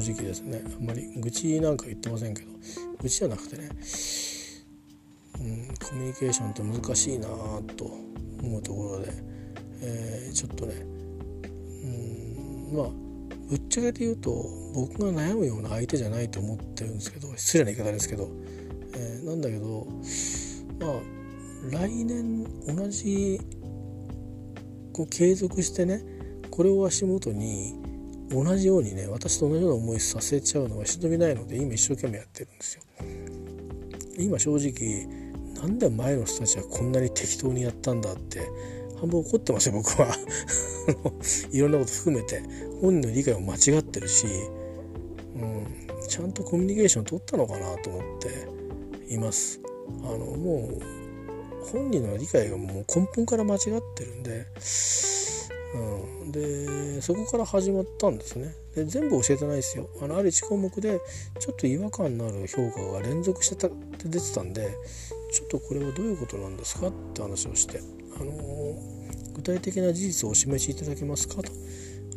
正直ですね。あんまり愚痴なんか言ってませんけど愚痴じゃなくてね、うん、コミュニケーションって難しいなと思うところで、えー、ちょっとねうんまあぶっちゃけて言うと僕が悩むような相手じゃないと思ってるんですけど失礼な言い方ですけど、えー、なんだけどまあ来年同じこう継続してねこれを足元に同じようにね私と同じような思いさせちゃうのは忍びないので今一生懸命やってるんですよ。今正直なんで前の人たちはこんなに適当にやったんだって半分怒ってますよ僕は。いろんなこと含めて。本人の理解も間違ってるし、うん、ちゃんとコミュニケーション取ったのかなと思っています。あのもう本人の理解がもう根本から間違ってるんでうん、でそこから始まったんですね。で全部教えてないですよ。あのある1項目でちょっと違和感のある評価が連続してたって出てたんでちょっとこれはどういうことなんですかって話をして、あのー、具体的な事実をお示しいただけますかと。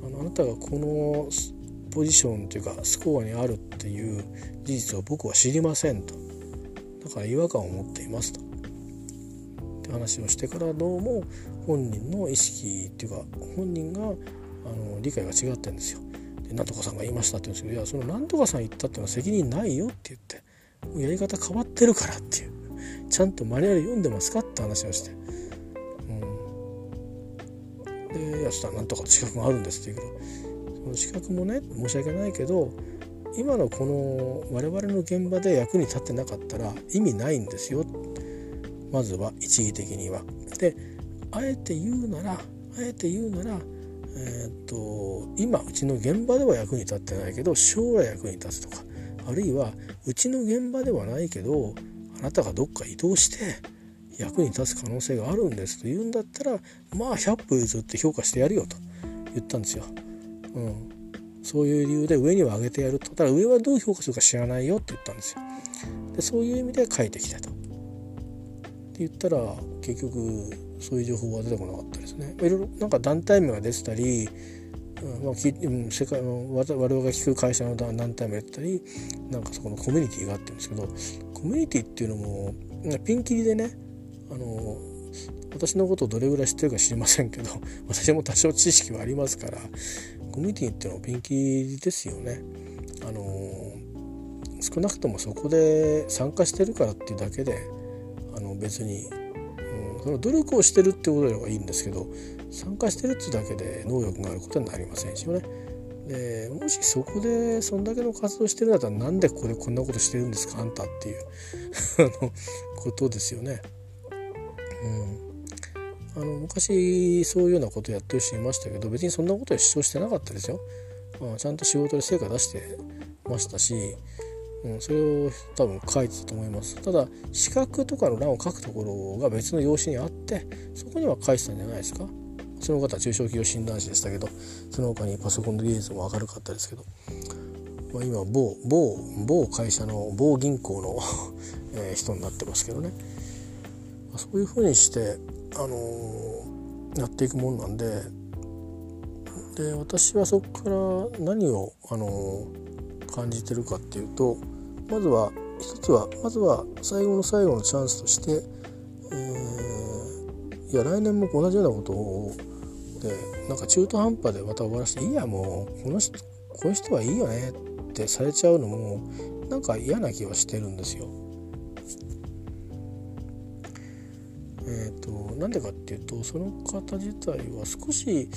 あのあなたがこのポジションというかスコアにあるっていう事実を僕は知りませんと。だから違和感を持っていますと。って話をしてからどうも本人の意識っていうか本人があの理解が違ってるんですよ。でなんとかさんが言いましたって言うんですけどいやそのなんとかさん言ったっていうのは責任ないよって言ってやり方変わってるからっていうちゃんとマニュアル読んでますかって話をして。うん、で「いやそしたらなんとか資格があるんです」って言うけどその資格もね申し訳ないけど今のこの我々の現場で役に立ってなかったら意味ないんですよまずは一義的には。であえて言うならあえて言うなら、えー、っと今うちの現場では役に立ってないけど将来役に立つとかあるいはうちの現場ではないけどあなたがどっか移動して役に立つ可能性があるんですと言うんだったらまあ100歩譲って評価してやるよと言ったんですよ。うん、そういう理由で上には上げてやるとただ上はどう評価するか知らないよって言ったんですよ。でそういう意味で書いてきたと。って言ったら結局そういう情報は出てこなかったですね。いろいろなんか団体名が出てたり、うんまあ、世界の我々が聞く会社の団体名が出てたりなんかそこのコミュニティがあってるんですけど コミュニティっていうのもピンキリでねあの私のことをどれぐらい知ってるか知りませんけど私も多少知識はありますからコミュニティっていうのはピンキリですよね。あの少なくともそこで参加してるからっていうだけであの別にその努力をしてるってことではいいんですけど参加してるってだけで能力があることになりませんしね。でもしそこでそんだけの活動してるんだったらなんでここでこんなことしてるんですかあんたっていう あのことですよね。うん、あの昔そういうようなことやってる人いましたけど別にそんなことは主張してなかったですよ。まあ、ちゃんと仕事で成果出してましたしうん、それを多分書いてたと思います。ただ資格とかの欄を書くところが別の用紙にあってそこには書いてたんじゃないですか？その方は中小企業診断士でしたけどその他にパソコンの技術も明るかったですけど、まあ、今某某某会社の某銀行の え人になってますけどね、まあ、そういうふうにして、あのー、やっていくもんなんでで私はそこから何を、あのー感じてるかっていうとまずは一つはまずは最後の最後のチャンスとして、えー、いや来年も同じようなことをでなんか中途半端でまた終わらせていいやもうこの人この人はいいよねってされちゃうのもなんか嫌な気はしてるんですよ。えーと、なんでかっていうとその方自体は少し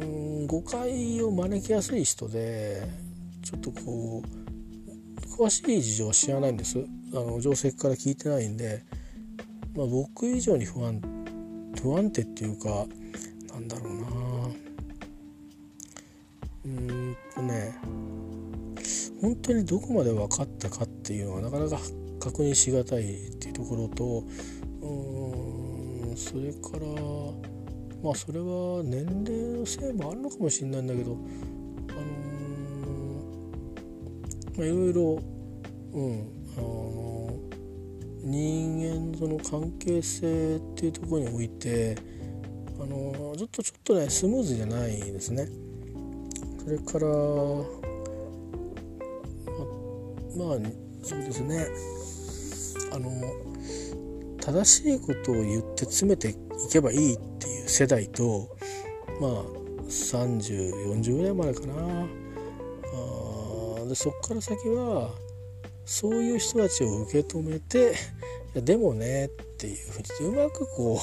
うん誤解を招きやすい人でちょっとこう詳しい事情は知らないんです。あの定石から聞いてないんで、まあ、僕以上に不安不安定っていうかなんだろうな。うんとね本当にどこまで分かったかっていうのはなかなか確認しがたいっていうところとうんそれからまあそれは年齢のせいもあるのかもしれないんだけどまあ、いろいろ、うん、あの人間との関係性っていうところにおいてあのずっとちょっとねスムーズじゃないですね。それからまあそうですねあの正しいことを言って詰めていけばいいっていう世代とまあ3040ぐらいまでかなあでそっから先はそういう人たちを受け止めていやでもねっていうふうにうまくこ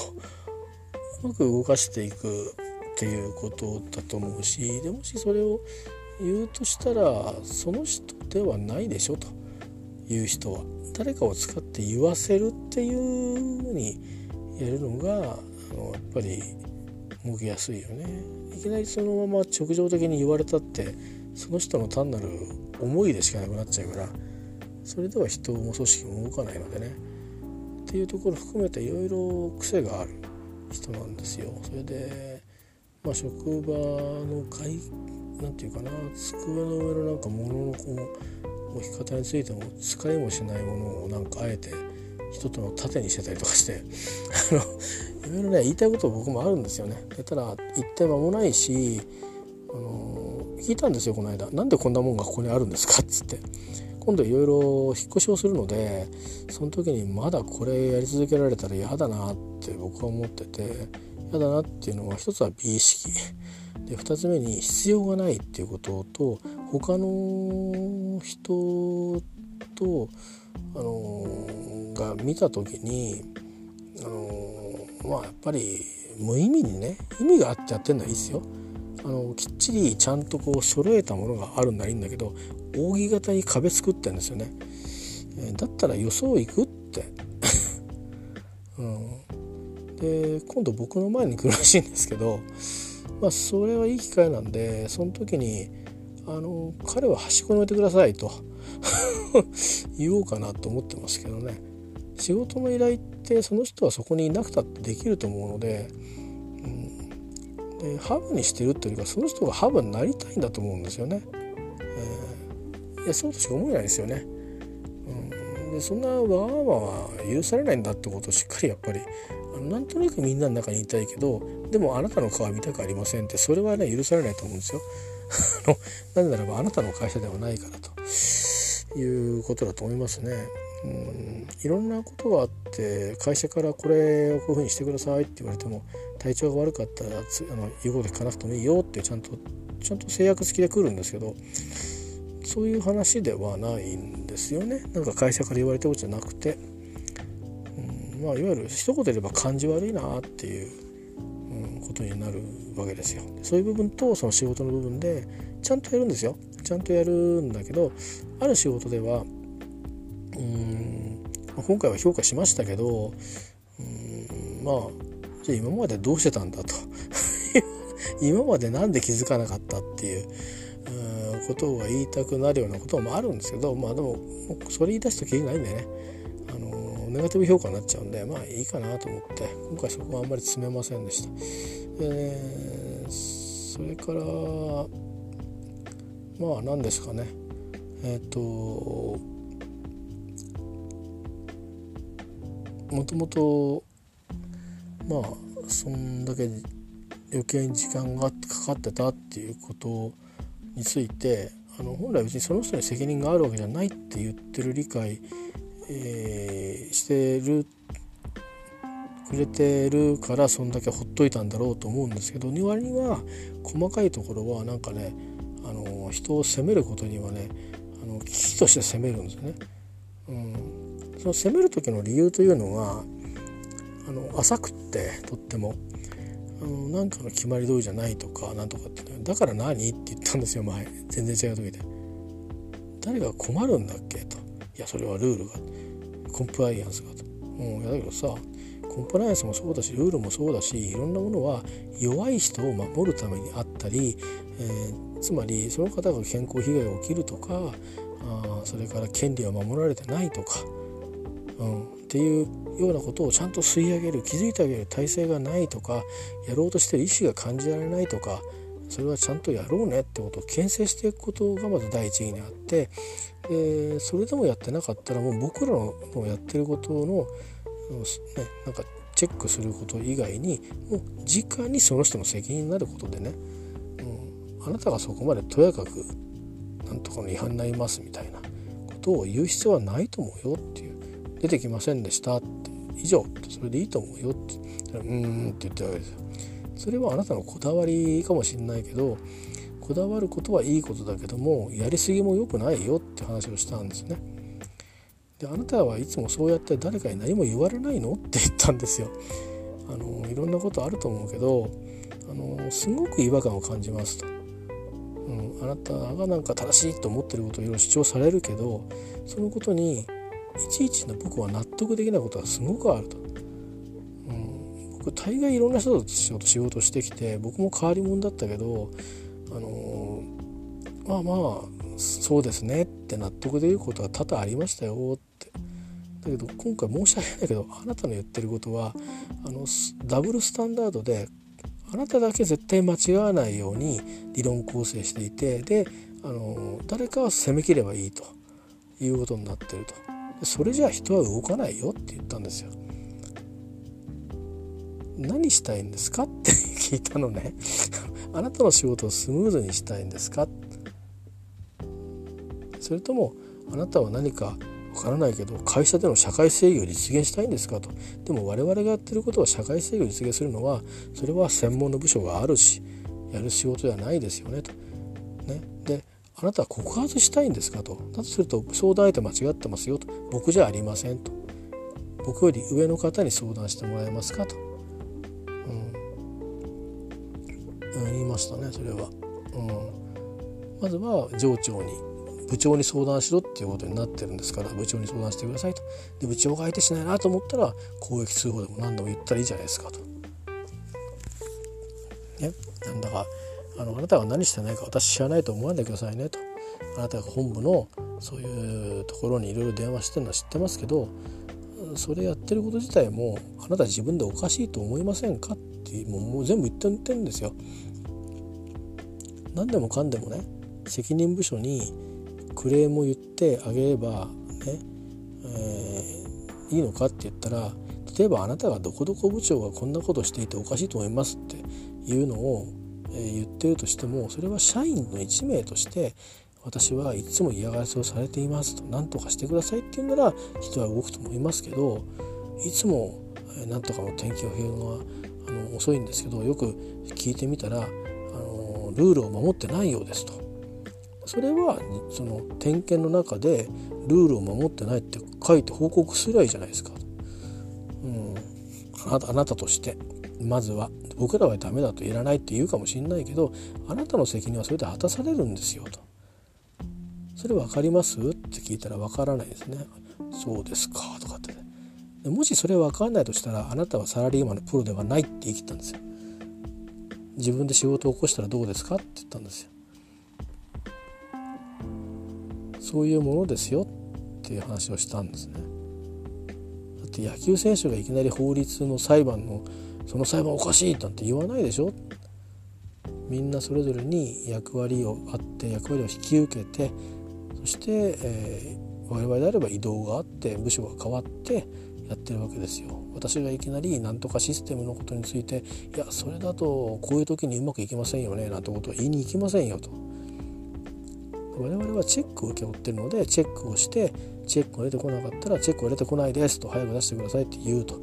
ううまく動かしていくっていうことだと思うしでもしそれを言うとしたらその人ではないでしょという人は誰かを使って言わせるっていうふうにやるのがあのやっぱり動きやすいよね。いきなりそのまま直情的に言われたってその人の単なる思いでしかなくなっちゃうからそれでは人も組織も動かないのでねっていうところ含めていろいろ癖がある人なんですよ。それでまあ、職場の会なんていうかな机の上のなんか物のこう置き方についても使いもしないものをなんかあえて人との盾にしてたりとかして あのいろいろね言いたいこと僕もあるんですよね。ただ言って間もないしあの聞いたんですよこの間「なんでこんなもんがここにあるんですか?」っつって。今度いろいろ引っ越しをするのでその時にまだこれやり続けられたら嫌だなって僕は思ってて嫌だなっていうのは一つは美意識で2つ目に必要がないっていうことと他の人とあのが見た時にあのまあやっぱり無意味にね意味があってやってんのはいいですよ。あのきっちりちゃんとこう揃えたものがあるんならいいんだけど扇形に壁作ってんですよね。えだったら予想行くって、うん、で今度僕の前に来るらしいんですけどまあそれはいい機会なんでその時にあの彼は端っこに置いてくださいと。言おうかなと思ってますけどね。仕事の依頼ってその人はそこにいなくたってできると思うのででハブにしてるというかその人がハブになりたいんだと思うんですよね。えー、いやそうとしか思えないですよね。うん、でそんなわがままは許されないんだってことをしっかりやっぱりあのなんとなくみんなの中にいたいけどでもあなたの顔は見たくありませんってそれはね許されないと思うんですよ。なぜならばあなたの会社ではないからということだと思いますね。うんいろんなことがあって会社からこれをこういうふうにしてくださいって言われても体調が悪かったらあの言うこと聞かなくてもいいよってちゃんとちゃんと制約付きで来るんですけどそういう話ではないんですよね。なんか会社から言われたことじゃなくて、うん、まあいわゆる一言で言えば感じ悪いなっていう、うん、ことになるわけですよ。そういう部分とその仕事の部分でちゃんとやるんですよ。ちゃんとやるんだけどある仕事ではうん今回は評価しましたけどうんまあじゃあ今までどうしてたんだと。今まで何で気づかなかったっていうことが言いたくなるようなこともあるんですけどまあでもそれ言い出すときりないんでね。あのネガティブ評価になっちゃうんでまあいいかなと思って今回そこはあんまり詰めませんでした。えー、それからまあ何ですかね。えっ、ー、ともともとまあそんだけ余計に時間がかかってたっていうことについてあの本来別にその人に責任があるわけじゃないって言ってる理解、えー、してるくれてるからそんだけほっといたんだろうと思うんですけど2割には細かいところはなんかねあの人を責めることにはねあの危機として責めるんですよね。うん、その責める時の理由というのがあの浅くってとっても。あのなんかの決まり通りじゃないとかなんとかってだから何って言ったんですよ前。全然違う時で。誰が困るんだっけ？と。いやそれはルールがコンプライアンスがと。うんだけどさコンプライアンスもそうだしルールもそうだしいろんなものは弱い人を守るためにあったり、えー、つまりその方が健康被害が起きるとかあそれから権利は守られてないとか、うん、っていうようなことをちゃんと吸い上げる気づいてあげる体制がないとかやろうとしてる意思が感じられないとかそれはちゃんとやろうねってことを牽制していくことがまず第一義にあってでそれでもやってなかったらもう僕らのやってることの、ね、なんかチェックすること以外にもう直にその人の責任になることでね、うん、あなたがそこまでとやかくなんとかの違反になりますみたいなこことを言う必要はないと思うよっていう出てきませんでしたって以上それでいいと思うよってうんって言ってるわけですよ。それはあなたのこだわりかもしれないけどこだわることはいいことだけどもやりすぎも良くないよって話をしたんですね。であなたはいつもそうやって誰かに何も言われないのって言ったんですよ。あのいろんなことあると思うけどあのすごく違和感を感じますと。うん、あなたがなんか正しいと思ってることをいろいろ主張されるけどそのことにいちいちの僕は納得できないことがすごくあると。うん、僕大概いろんな人と仕事してきて僕も変わり者だったけどあのまあまあそうですねって納得できることは多々ありましたよって。だけど今回申し訳ないけどあなたの言ってることはあのダブルスタンダードであなただけ絶対間違わないように理論構成していてであの誰かは攻めきればいいということになってると。それじゃあ人は動かないよって言ったんですよ。何したいんですかって聞いたのね あなたの仕事をスムーズにしたいんですか？それともあなたは何かわからないけど会社での社会正義を実現したいんですかとでも我々がやってることは社会正義を実現するのはそれは専門の部署があるしやる仕事ではないですよねと。あなたは告発したいんですかと。だとすると相談相手間違ってますよと。僕じゃありませんと。僕より上の方に相談してもらえますかと、うん、言いましたねそれは、うん、まずは上長に部長に相談しろっていうことになってるんですから部長に相談してくださいと。で部長が相手しないなと思ったら公益通報でも何でも言ったらいいじゃないですかと。ね、なんだかあのあなたが何してないか私知らないと思わないでくださいねとあなたが本部のそういうところにいろいろ電話してるのは知ってますけどそれやってること自体もあなた自分でおかしいと思いませんかってもうもう全部言って言ってるんですよ。何でもかんでもね責任部署にクレームを言ってあげればね、えー、いいのかって言ったら例えばあなたがどこどこ部長がこんなことしていておかしいと思いますっていうのを、言ってるとしてもそれは社員の1名として私はいつも嫌がらせをされていますと何とかしてくださいって言うなら人は動くと思いますけどいつも何とかの天気予報があの遅いんですけどよく聞いてみたらあのルールを守ってないようですと。それはその点検の中でルールを守ってないって書いて報告すりゃいいじゃないですか、うん、あなたとしてまずは。僕らはダメだといらないって言うかもしれないけどあなたの責任はそれで果たされるんですよと。それ分かります？って聞いたら分からないですね。そうですか。とかって。でもしそれ分かんないとしたらあなたはサラリーマンのプロではないって言い切ったんですよ。自分で仕事を起こしたらどうですか？って言ったんですよ。そういうものですよっていう話をしたんですね。だって野球選手がいきなり法律の裁判のその裁判おかしいなんて言わないでしょみんなそれぞれに役割をあって役割を引き受けてそして、えー、我々であれば移動があって部署が変わってやってるわけですよ。私がいきなり何とかシステムのことについていやそれだとこういう時にうまくいきませんよねなんてことは言いに行きませんよと。我々はチェックを受け負ってるのでチェックをしてチェックが出てこなかったらチェックが出てこないですと早く出してくださいって言うと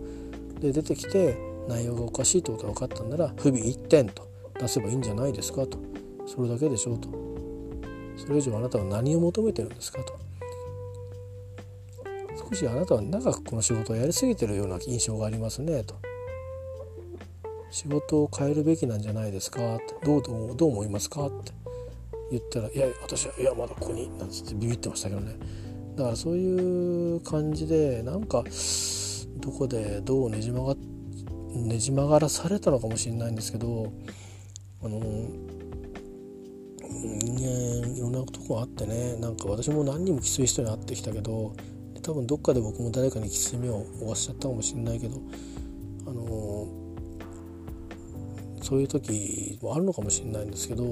で出てきて内容がおかしいってことが分かったんなら不備1点と出せばいいんじゃないですかと。それだけでしょうと。それ以上あなたは何を求めてるんですかと。少しあなたは長くこの仕事をやりすぎてるような印象がありますねと。仕事を変えるべきなんじゃないですかって。どうどうどう思いますかって。言ったら「いや私はいやまだここに」なんつってビビってましたけどね。だからそういう感じでなんかどこでどうねじ曲がねじ曲がらされたのかもしれないんですけどあの人間いろんなとこあってねなんか私も何人もきつい人に会ってきたけど多分どっかで僕も誰かにきつい目を負わせちゃったかもしれないけどあのそういう時もあるのかもしれないんですけど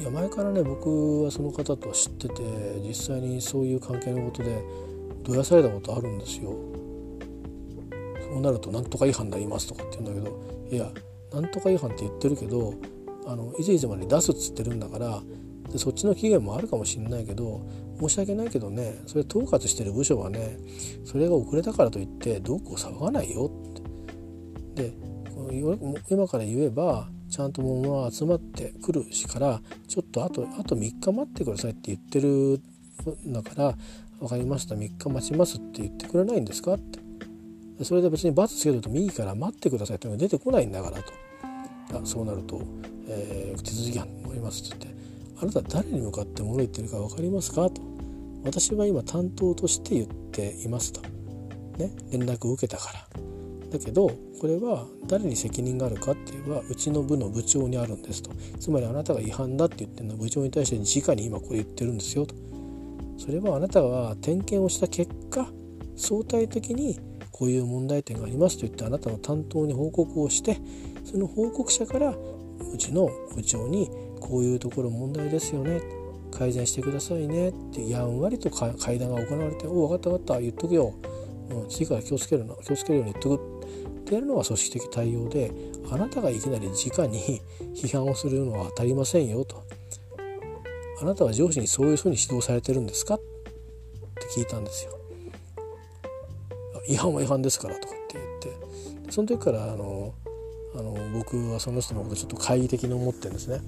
いや前からね僕はその方とは知ってて実際にそういう関係のことでどやされたことあるんですよ。そうなると「なんとか違反になります」とかって言うんだけどいやなんとか違反って言ってるけどあのいついつまで出すっつってるんだからでそっちの期限もあるかもしれないけど申し訳ないけどねそれ統括してる部署はねそれが遅れたからといってどうこう騒がないよって。で今から言えばちゃんと物が集まってくるしからちょっとあとあと3日待ってくださいって言ってるんだから分かりました3日待ちますって言ってくれないんですかって。それで別に罰つけるともいいから待ってくださいってのが出てこないんだからと。あそうなると、えー、手続き犯もいますって言ってあなた誰に向かって物言ってるか分かりますかと。私は今担当として言っていますと、ね、連絡を受けたから。だけどこれは誰に責任があるかっていうのはうちの部の部長にあるんですと。つまりあなたが違反だって言ってるのは部長に対して直に今これ言ってるんですよと。それはあなたが点検をした結果相対的にこういう問題点がありますと言ってあなたの担当に報告をしてその報告者からうちの部長にこういうところ問題ですよね改善してくださいねってやんわりと会談が行われて「お分かった分かった言っとくよ、うん、次から気をつけるな気をつけるように言っとく」ってやるのが組織的対応であなたがいきなり直に 批判をするのは当たりませんよと。あなたは上司にそういうふうに指導されてるんですか？って聞いたんですよ。違反は違反ですからとかって言ってその時からあのあの僕はその人のことちょっと懐疑的に思ってるんですね。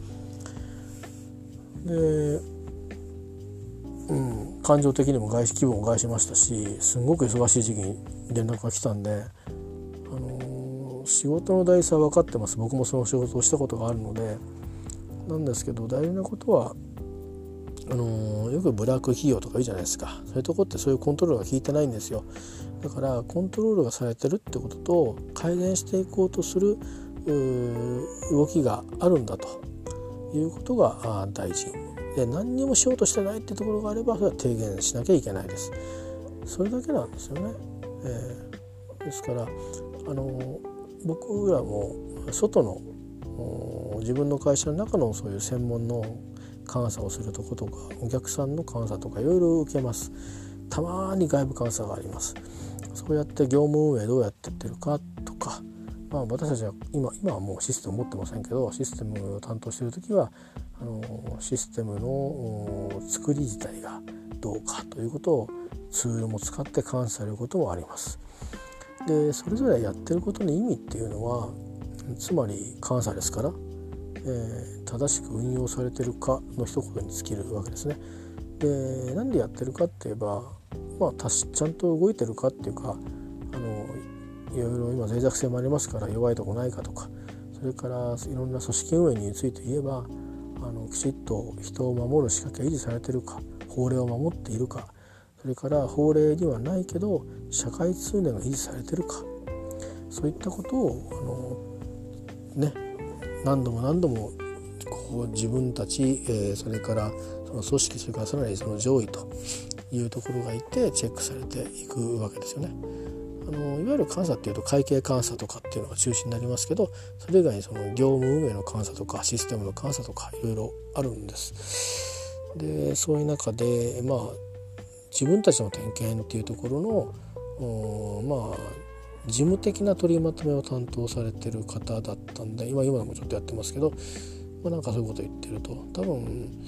でうん感情的にも外資気分を害しましたしすごく忙しい時期に連絡が来たんで、あの仕事の大事さは分かってます。僕もその仕事をしたことがあるのでなんですけど大事なことはあのよくブラック企業とか言うじゃないですか。そういうとこってそういうコントロールが効いてないんですよ。だからコントロールがされてるってことと改善していこうとする動きがあるんだと。いうことが大事。で何にもしようとしてないってところがあればそれは提言しなきゃいけないです。それだけなんですよね、えー、ですからあの僕らも外の自分の会社の中のそういう専門の監査をするとことかお客さんの監査とかいろいろ受けます。たまに外部監査がありますそうやって業務運営どうやってってるかとかまあ私たちは今今はもうシステム持ってませんけどシステムを担当してる時はあのシステムの作り自体がどうかということをツールも使って監査されることもあります。でそれぞれやってることの意味っていうのはつまり監査ですから、えー、正しく運用されてるかの一言に尽きるわけですね。でなんでやってるかって言えば、まあ、ちゃんと動いてるかっていうかあのいろいろ今脆弱性もありますから弱いとこないかとかそれからいろんな組織運営について言えばあのきちっと人を守る仕掛けが維持されてるか法令を守っているかそれから法令にはないけど社会通念が維持されてるかそういったことをあのね何度も何度もこう自分たち、えー、それからその組織それからさらにその上位というところがいてチェックされていくわけですよね。あのいわゆる監査っていうと会計監査とかっていうのが中心になりますけどそれ以外にその業務運営の監査とかシステムの監査とかいろいろあるんです。でそういう中でまあ自分たちの点検っていうところのまあ事務的な取りまとめを担当されてる方だったんで今今でもちょっとやってますけど、まあ、なんかそういうこと言ってると多分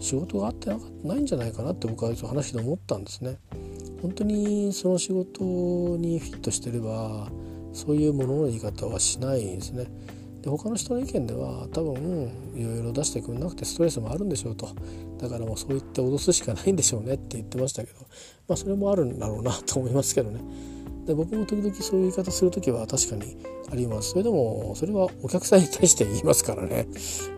仕事があってないんじゃないかなって僕はちょっと話で思ったんですね。本当にその仕事にフィットしてればそういうものの言い方はしないんですね。で他の人の意見では多分いろいろ出してくれなくてストレスもあるんでしょうとだからもうそう言って脅すしかないんでしょうねって言ってましたけどまあそれもあるんだろうなと思いますけどねで僕も時々そういう言い方する時は確かにあります。それでもそれはお客さんに対して言いますからね、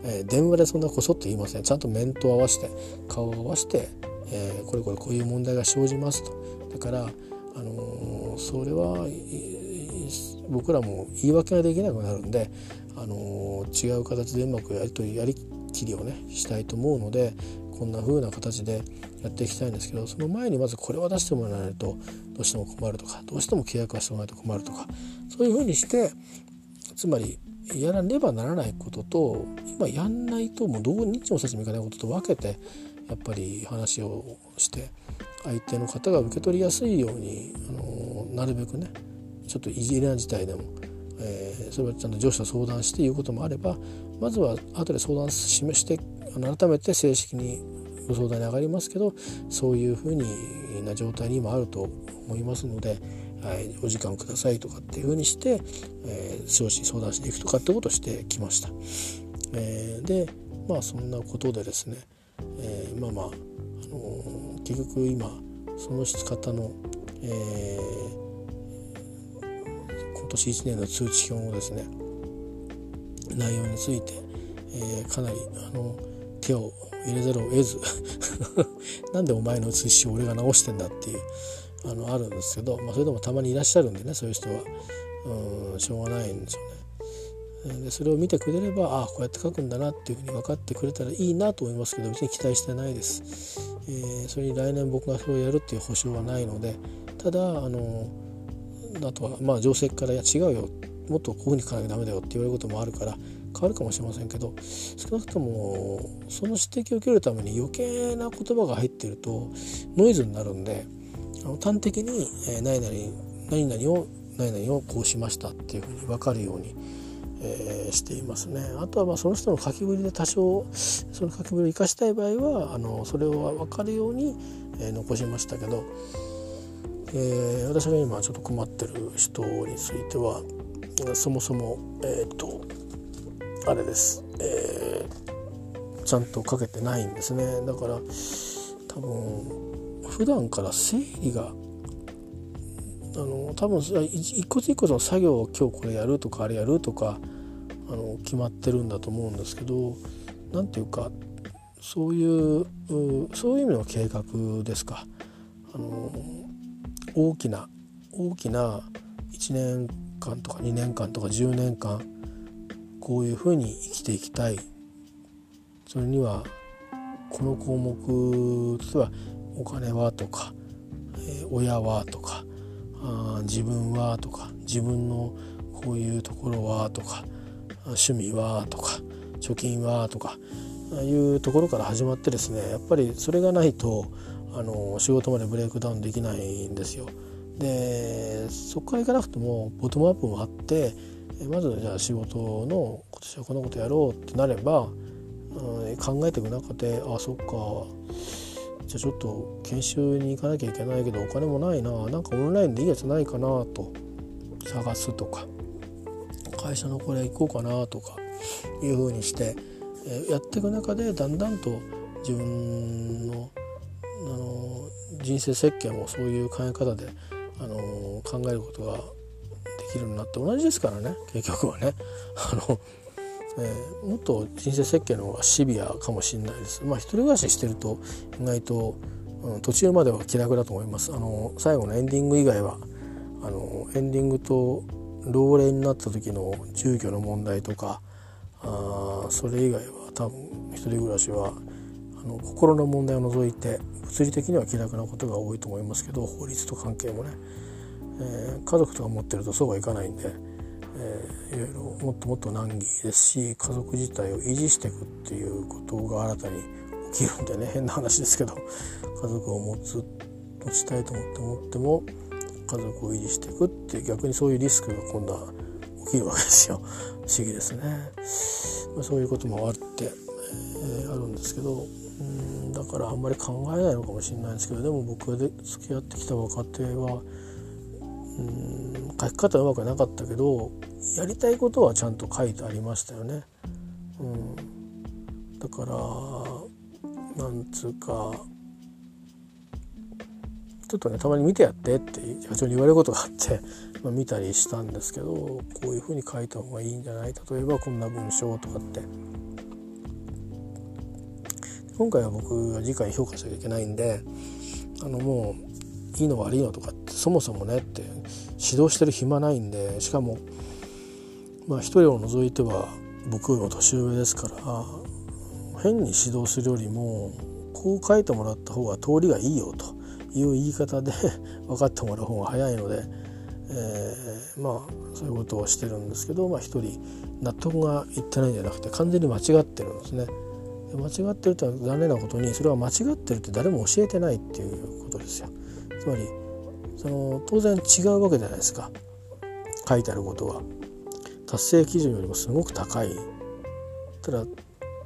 えー、電話でそんなこそっと言いません。ちゃんと面と合わせて顔を合わせて、えー、これこれこういう問題が生じますと。だから、あのー、それは僕らも言い訳ができなくなるんで、あのー、違う形でうまくやり取りやりきりをねしたいと思うのでこんな風な形でやっていきたいんですけどその前にまずこれは出してもらわないとどうしても困るとかどうしても契約はしてもらわないと困るとかそういう風にしてつまりやらねばならないことと今やんないともうどう日もさちもいかないことと分けてやっぱり話をして相手の方が受け取りやすいようにあのなるべくねちょっといじれな事態でも、えー、それはちゃんと上司と相談して言うこともあればまずは後で相談示して改めて正式にご相談に上がりますけどそういうふうにな状態に今あると思いますので、はい、お時間くださいとかっていうふうにして、えー、少子相談しに行くとかってことをしてきました。えー、でまあそんなことでですね、えー、まあまあ、あのー、結局今その方の、えー、今年1年の通知表をですね内容について、えー、かなりあの手を入れざるを得ず なんでお前の通知表を俺が直してんだっていうあのあるんですけど、まあ、それでもたまにいらっしゃるんでねそういう人は。うんしょうがないんでしょうね。でそれを見てくれればああこうやって書くんだなっていうふうに分かってくれたらいいなと思いますけど別に期待してないです、えー、それに来年僕がそれをやるっていう保証はないのでただあのあとはまあ定石から「いや違うよ。もっとこういうふうに書かなきゃダメだよ」って言われることもあるから変わるかもしれませんけど少なくともその指摘を受けるために余計な言葉が入ってるとノイズになるんであの端的に、え、何々何々を何々をこうしましたっていうふうに分かるようにえー、していますね。あとはまあその人の書きぶりで多少その書きぶりを生かしたい場合はあのそれを分かるように、えー、残しましたけど、えー、私が今ちょっと困ってる人についてはそもそもえっ、とあれです、えー、ちゃんと書けてないんですね。だから多分普段から整理があの多分一個一個の作業を今日これやるとかあれやるとかあの決まってるんだと思うんですけど何ていうかそういうそういう意味の計画ですか。あの大きな大きな1年間とか2年間とか10年間こういうふうに生きていきたいそれにはこの項目例えばお金はとか、えー、親はとかあ自分はとか自分のこういうところはとか趣味はとか貯金はとかいうところから始まってですねやっぱりそれがないとあの仕事までブレイクダウンできないんですよ。でそこからいかなくてもボトムアップもあってまずじゃあ仕事の今年はこんなことやろうってなれば、うん、考えていく中であそっか。じゃあちょっと研修に行かなきゃいけないけどお金もないな。なんかオンラインでいいやつないかなと。探すとか。会社のこれ行こうかなとか。いうふうにして、えやっていく中でだんだんと自分のあの人生設計もそういう考え方であの考えることがきるようになって同じですからね結局はね。あのえー、もっと人生設計の方がシビアかもしれないです。まあ一人暮らししてると意外と、うん、途中までは気楽だと思います。あの最後のエンディング以外はあのエンディングと老齢になった時の住居の問題とかあそれ以外は多分一人暮らしはあの心の問題を除いて物理的には気楽なことが多いと思いますけど法律と関係もね、えー、家族とか持ってるとそうはいかないんで、えー、いろいろもっともっと難儀ですし家族自体を維持していくっていうことが新たに起きるんでね 変な話ですけど家族を持つ持ちたいと思って思っても家族を維持していくって逆にそういうリスクが今度は起きるわけですよ。不思議ですね、まあ、そういうこともあって、えー、あるんですけどうんだからあんまり考えないのかもしれないんですけどでも僕がで付き合ってきた若手はうん書き方うまくなかったけどやりたいことはちゃんと書いてありましたよね。うん、だからなんつうかちょっとねたまに見てやってって社長に言われることがあって、まあ、見たりしたんですけどこういうふうに書いた方がいいんじゃない？例えばこんな文章とかって。今回は僕が次回評価しなきゃいけないんであのもういいの悪いのとかってそもそもねって指導してる暇ないんでしかもまあ一人を除いては僕よりも年上ですから変に指導するよりもこう書いてもらった方が通りがいいよという言い方で 分かってもらう方が早いので、えー、まあそういうことをしてるんですけど、まあ、一人納得がいってないんじゃなくて完全に間違ってるんですね。間違ってるとは残念なことにそれは間違ってるって誰も教えてないっていうことですよ。つまりその当然違うわけじゃないですか書いてあることは。達成基準よりもすごく高い。ただ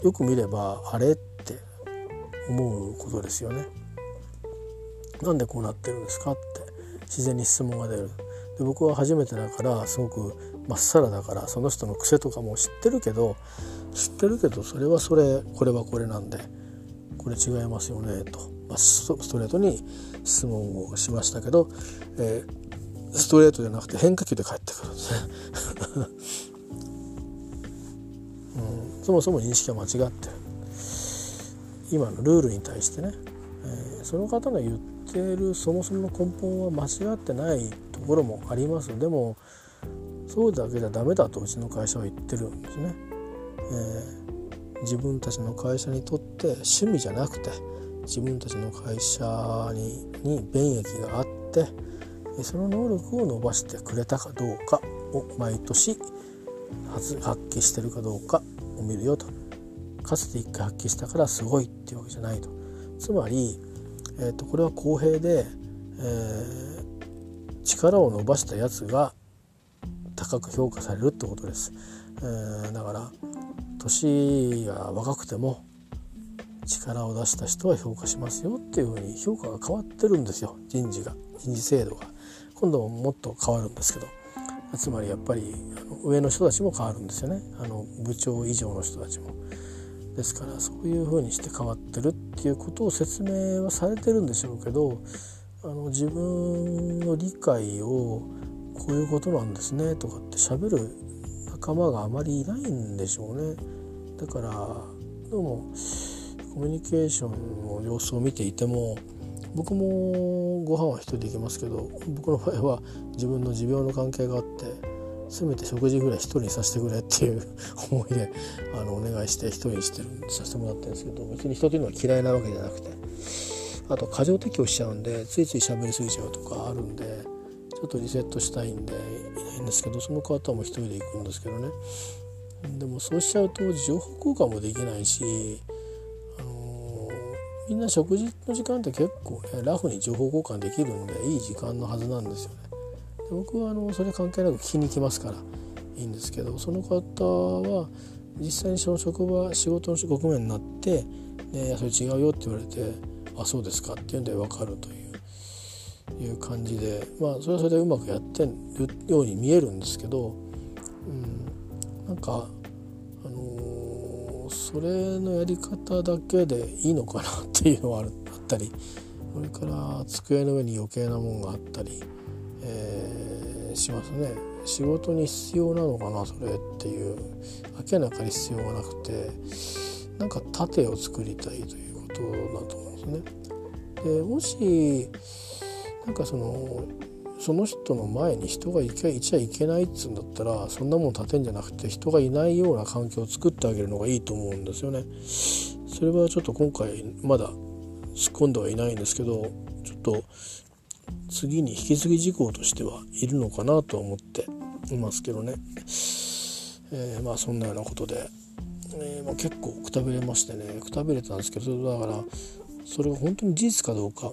よく見ればあれって思うことですよね。なんでこうなってるんですかって自然に質問が出るで僕は初めてだからすごくまっさらだからその人の癖とかも知ってるけど知ってるけどそれはそれこれはこれなんでこれ違いますよねと、まあ、ストレートに質問をしましたけど、えー、ストレートじゃなくて変化球で返ってくるんですね、うん、そもそも認識は間違ってる。今のルールに対してね、えー、その方が言ってるそもそもの根本は間違ってないところもあります。でもそうだけじゃダメだとうちの会社は言ってるんですね。えー、自分たちの会社にとって趣味じゃなくて自分たちの会社にに便益があってその能力を伸ばしてくれたかどうかを毎年発揮してるかどうかを見るよと。かつて1回発揮したからすごいっていうわけじゃないと。つまり、えーと、これは公平で、えー、力を伸ばしたやつが高く評価されるってことです、えー、だから年が若くても力を出した人は評価しますよっていうふうに評価が変わってるんですよ。人事が。人事制度が。今度もっと変わるんですけど。つまりやっぱり上の人たちも変わるんですよね。あの部長以上の人たちも。ですからそういうふうにして変わってるっていうことを説明はされてるんでしょうけどあの自分の理解をこういうことなんですねとかって喋る仲間があまりいないんでしょうね。だからどうもコミュニケーションの様子を見ていても僕もご飯は一人で行きますけど僕の場合は自分の持病の関係があってせめて食事ぐらい一人にさせてくれっていう 思いであのお願いして一人にしてるさせてもらってるんですけど別に人というのは嫌いなわけじゃなくてあと過剰適応しちゃうんでついつい喋りすぎちゃうとかあるんでちょっとリセットしたいんでいないんですけどその方も一人で行くんですけどね。でもそうしちゃうと情報交換もできないし、みんな食事の時間って結構ねラフに情報交換できるんでいい時間のはずなんですよね。で僕はあのそれ関係なく聞きに行きますからいいんですけどその方は実際にその職場仕事の局面になって「でそれ違うよ」って言われて「あそうですか」っていうんで分かるといういう感じでまあそれはそれでうまくやってるように見えるんですけど、うん、なんか、それのやり方だけでいいのかなっていうのはあったりそれから机の上に余計なもんがあったり。えー、しますね仕事に必要なのかなそれっていう明らかに必要がなくてなんか盾を作りたいということだと思うんですね。でもしなんかそのその人の前に人がいちゃいけないっつうんだったらそんなもん立てんじゃなくて人がいないような環境を作ってあげるのがいいと思うんですよね。それはちょっと今回まだ突っ込んではいないんですけどちょっと次に引き継ぎ事項としてはいるのかなと思っていますけどね、えー、まあそんなようなことで、えー、まあ、結構くたびれましてねくたびれたんですけどだからそれが本当に事実かどうか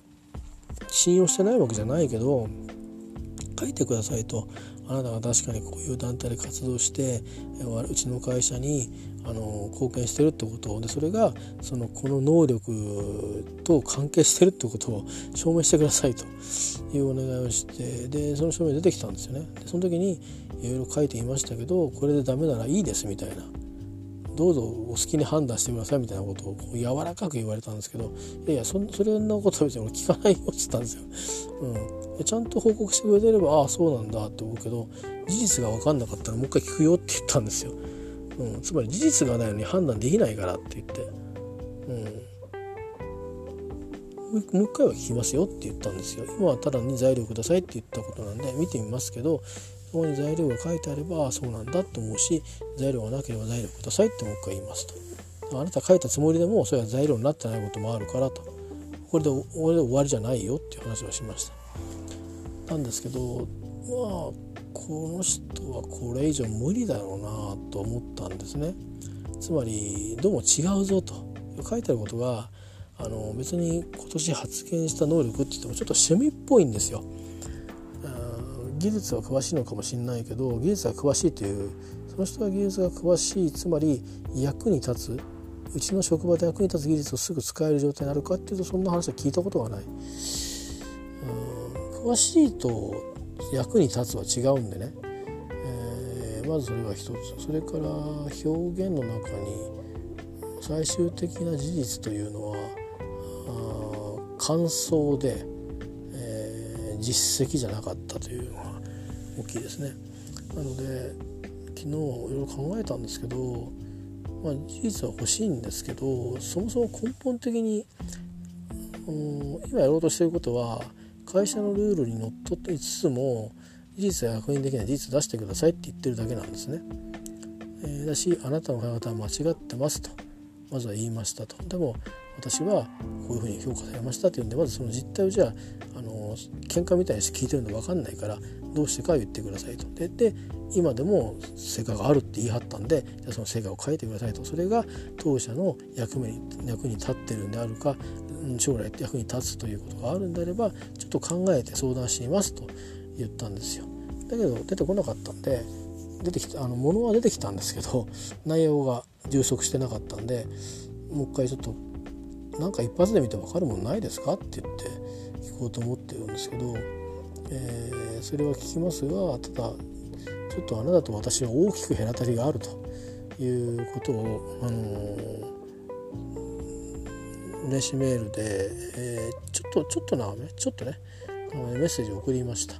信用してないわけじゃないけど書いてくださいと。あなたが確かにこういう団体で活動してうちの会社にあの貢献してるってことでそれがそのこの能力と関係してるってことを証明してくださいと。いうお願いをして。でその証明出てきたんですよね。でその時にいろいろ書いていましたけどこれでダメならいいですみたいな。どうぞお好きに判断してくださいみたいなことをこう柔らかく言われたんですけどいやいやそそれのことは別に俺聞かないよって言ったんですよ。うん、ちゃんと報告してくれてればああそうなんだって思うけど事実が分かんなかったらもう一回聞くよって言ったんですよ。うん、つまり事実がないのに判断できないからって言って、うん、もう一回は聞きますよって言ったんですよ。今はただに材料くださいって言ったことなんで見てみますけどそこに材料が書いてあればあそうなんだと思うし材料がなければ材料くださいってもう一回言いますと。あなた書いたつもりでもそれは材料になってないこともあるからと。これでこれで終わりじゃないよっていう話をしました。なんですけどまあこの人はこれ以上無理だろうなと思ったんですね。つまりどうも違うぞと。書いてあることがあの別に今年発言した能力って言ってもちょっと趣味っぽいんですよ。技術は詳しいのかもしれないけど技術が詳しいというその人が技術が詳しいつまり役に立つうちの職場で役に立つ技術をすぐ使える状態になるかっていうとそんな話は聞いたことがない。うん詳しいと役に立つは違うんでね、えー、まずそれが一つそれから表現の中に最終的な事実というのは感想で、実績じゃなかったというのが大きいですね。なので昨日いろいろ考えたんですけど、まあ、事実は欲しいんですけどそもそも根本的に、うん、今やろうとしてることは会社のルールにのっとっていつつも事実は確認できない事実を出してくださいって言ってるだけなんですね。えー、だしあなたの考え方は間違ってますとまずは言いましたと。でも私はこういうふうに評価されましたっていうんでまずその実態をじゃああの喧嘩みたいにして聞いてるの分かんないからどうしてか言ってくださいと。でで今でも成果があるって言い張ったんでじゃその成果を変えてくださいとそれが当社の役目に役に立ってるんであるか将来役に立つということがあるんであればちょっと考えて相談してみますと言ったんですよ。だけど出てこなかったんで出てきたあの物は出てきたんですけど内容が充足してなかったんでもう一回ちょっとなんか一発で見て分かるもんないですか？って言って聞こうと思ってるんですけど、えー、それは聞きますがただちょっとあなたと私は大きく隔たりがあるということを、あのー、名刺メールで、えー、ちょっとちょっとなちょっとねメッセージを送りました。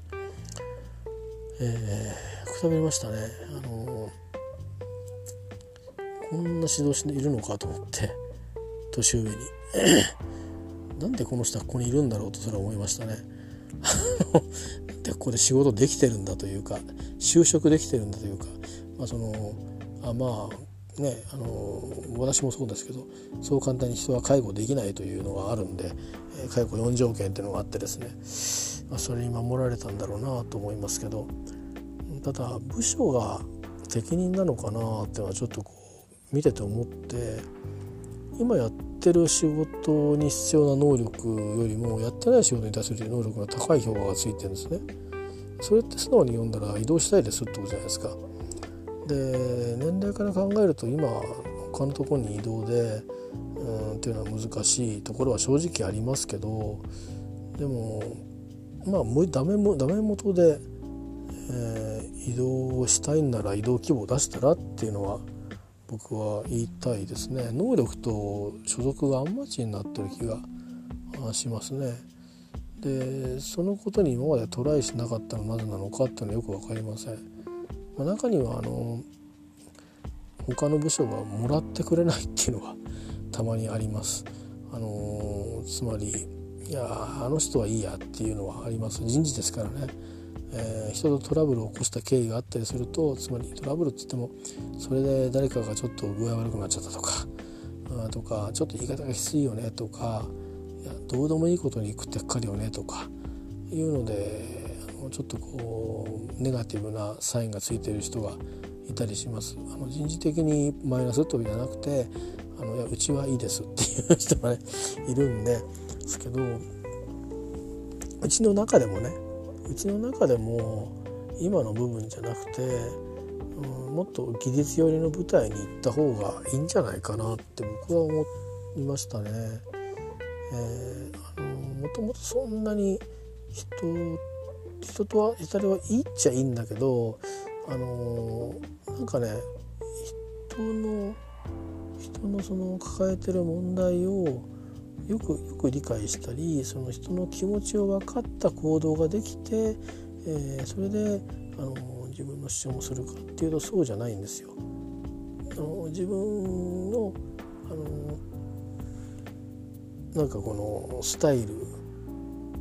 えー、くたびれましたね。あのー、こんな指導士いるのかと思って年上に なんでこの人はここにいるんだろうとそれは思いましたね。でここで仕事できてるんだというか就職できてるんだというか、まあ、そのあまあねあの私もそうですけどそう簡単に人は介護できないというのがあるんで介護4条件っていうのがあってですね、まあ、それに守られたんだろうなと思いますけどただ部署が責任なのかなっていうのはちょっとこう見てて思って今やっててる仕事に必要な能力よりもやってない仕事に対する能力が高い評価がついてるんですね。それって素直に読んだら移動したいですってことじゃないですか。で年齢から考えると今他のところに移動でうんっていうのは難しいところは正直ありますけどでもまあダメもダメ元で、えー、移動したいんなら移動規模を出したらっていうのは僕は言いたいですね。能力と所属があんまちになってる気がしますね。でそのことに今までトライしなかったのはなぜなのかっていうのはよく分かりません、まあ、中にはあの他の部署がもらってくれないっていうのはたまにあります。あのつまりいやあの人はいいやっていうのはあります。人事ですからね。えー、人とトラブルを起こした経緯があったりするとつまりトラブルって言ってもそれで誰かがちょっと具合悪くなっちゃったとかあとかちょっと言い方がきついよねとかいやどうでもいいことに食ってっかるよねとかいうのでちょっとこうネガティブなサインがついてる人がいたりします。あの人事的にマイナスというじゃなくてあのいやうちはいいですっていう人がねいるんですけどうちの中でもねうちの中でも今の部分じゃなくて、うん、もっと技術寄りの舞台に行った方がいいんじゃないかなって僕は思いましたね。えー、あのもともとそんなに人人とは人はいいっちゃいいんだけどあのなんかね人の人のその抱えてる問題をよくよく理解したりその人の気持ちを分かった行動ができて、えー、それであの自分の主張もするかっていうとそうじゃないんですよ。あの自分のあのなんかこのスタイル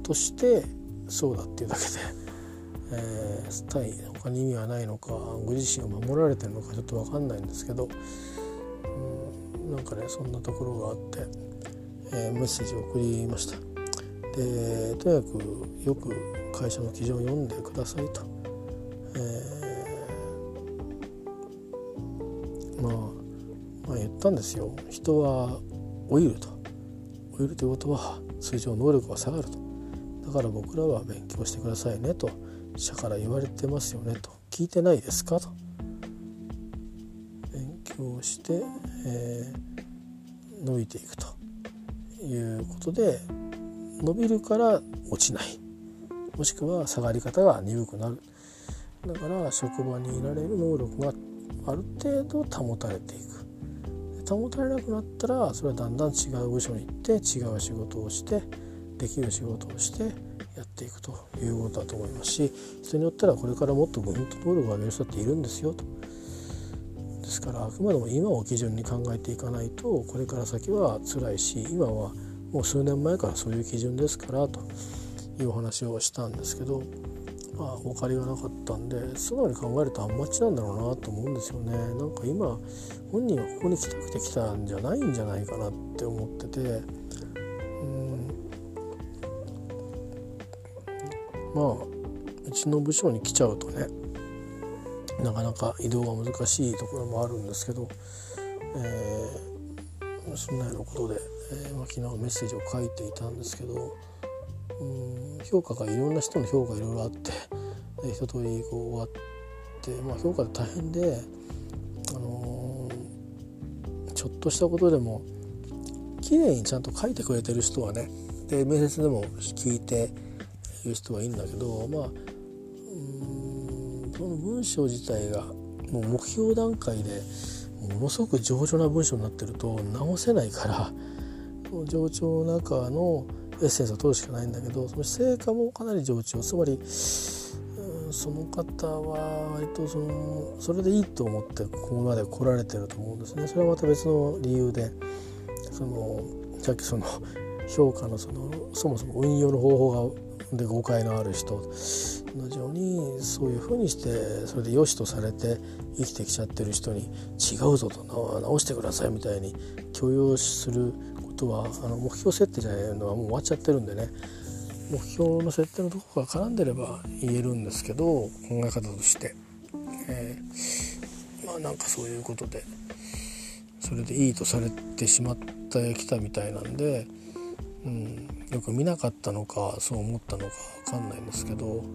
としてそうだっていうだけで、えー、スタイル他に意味はないのかご自身を守られてるのかちょっと分かんないんですけど、うん、なんかねそんなところがあって。えー、メッセージを送りました。でとにかくよく会社の記事を読んでくださいと、えー、まあ、まあ言ったんですよ。人は老いると。老いるということは通常能力が下がると。だから僕らは勉強してくださいねと。社から言われてますよねと。聞いてないですかと。勉強して、えー伸びていくと。いうことで伸びるから落ちない。もしくは下がり方が鈍くなる。だから職場にいられる能力がある程度保たれていく。保たれなくなったらそれはだんだん違う部署に行って違う仕事をしてできる仕事をしてやっていくということだと思いますし人によってはこれからもっとぐんと能力を上げる人っているんですよと。ですからあくまでも今を基準に考えていかないとこれから先は辛いし今はもう数年前からそういう基準ですからというお話をしたんですけどまあお借りがなかったんで素直に考えるとあんまちなんだろうなと思うんですよね。なんか今本人はここに来たくて来たんじゃないんじゃないかなって思っててうん。まあうちの部署に来ちゃうとねなかなか移動が難しいところもあるんですけど、えー、そんなようなことで、えーまあ、昨日メッセージを書いていたんですけどうん評価がいろんな人の評価がいろいろあって一通りこう終わって、まあ、評価で大変で、あのー、ちょっとしたことでも綺麗にちゃんと書いてくれてる人はねで面接でも聞いて言う人はいいんだけどまあその文章自体がもう目標段階でものすごく上々な文章になってると直せないから上長の中のエッセンスを取るしかないんだけどその成果もかなり上長つまりその方は割とそのそれでいいと思ってここまで来られてると思うんですね。それはまた別の理由でそのさっきその評価のそのそもそも運用の方法がで誤解のある人同じようにそういうふうにしてそれで良しとされて生きてきちゃってる人に違うぞと直してくださいみたいに許容することはあの目標設定じゃないのはもう終わっちゃってるんでね目標の設定のとこが絡んでれば言えるんですけど考え方として、えー、まあなんかそういうことでそれでいいとされてしまってきたみたいなんで。うん、よく見なかったのかそう思ったのか分かんないんですけど、う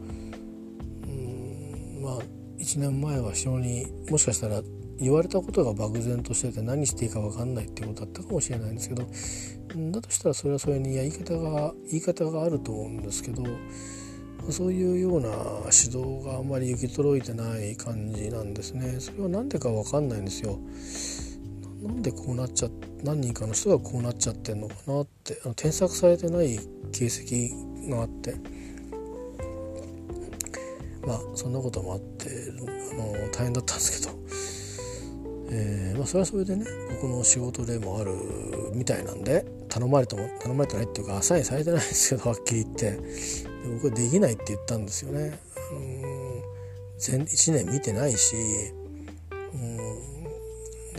ん、まあ1年前は非常にもしかしたら言われたことが漠然としてて何していいか分かんないっていうことだったかもしれないんですけどだとしたらそれはそれに言い方が言い方があると思うんですけどそういうような指導があんまり行き届いてない感じなんですね。それは何でか分かんないんですよ。なんでこうなっちゃ何人かの人がこうなっちゃってんのかなってあの添削されてない形跡があって。まあそんなこともあってあの大変だったんですけど、えー、まあ、それはそれでね僕の仕事でもあるみたいなんで頼まれても頼まれてないっていうかアサインされてないんですけどはっきり言って。で僕はできないって言ったんですよね。全1年見てないし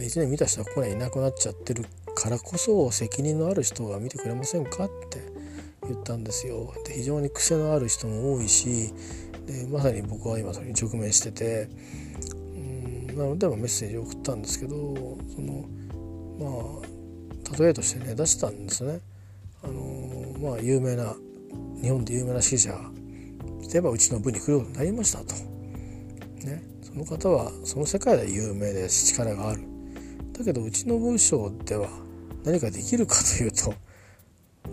1年見た人はここにはいなくなっちゃってるからこそ責任のある人が見てくれませんかって言ったんですよ。で非常に癖のある人も多いしでまさに僕は今それに直面しててうんなのでメッセージを送ったんですけどそのまあ例えとしてね出したんですね。あのまあ有名な日本で有名な指揮者例えばうちの部に来ることになりましたと。ね、その方はその世界で有名で力があるだけどうちの文章では何かできるかというとこ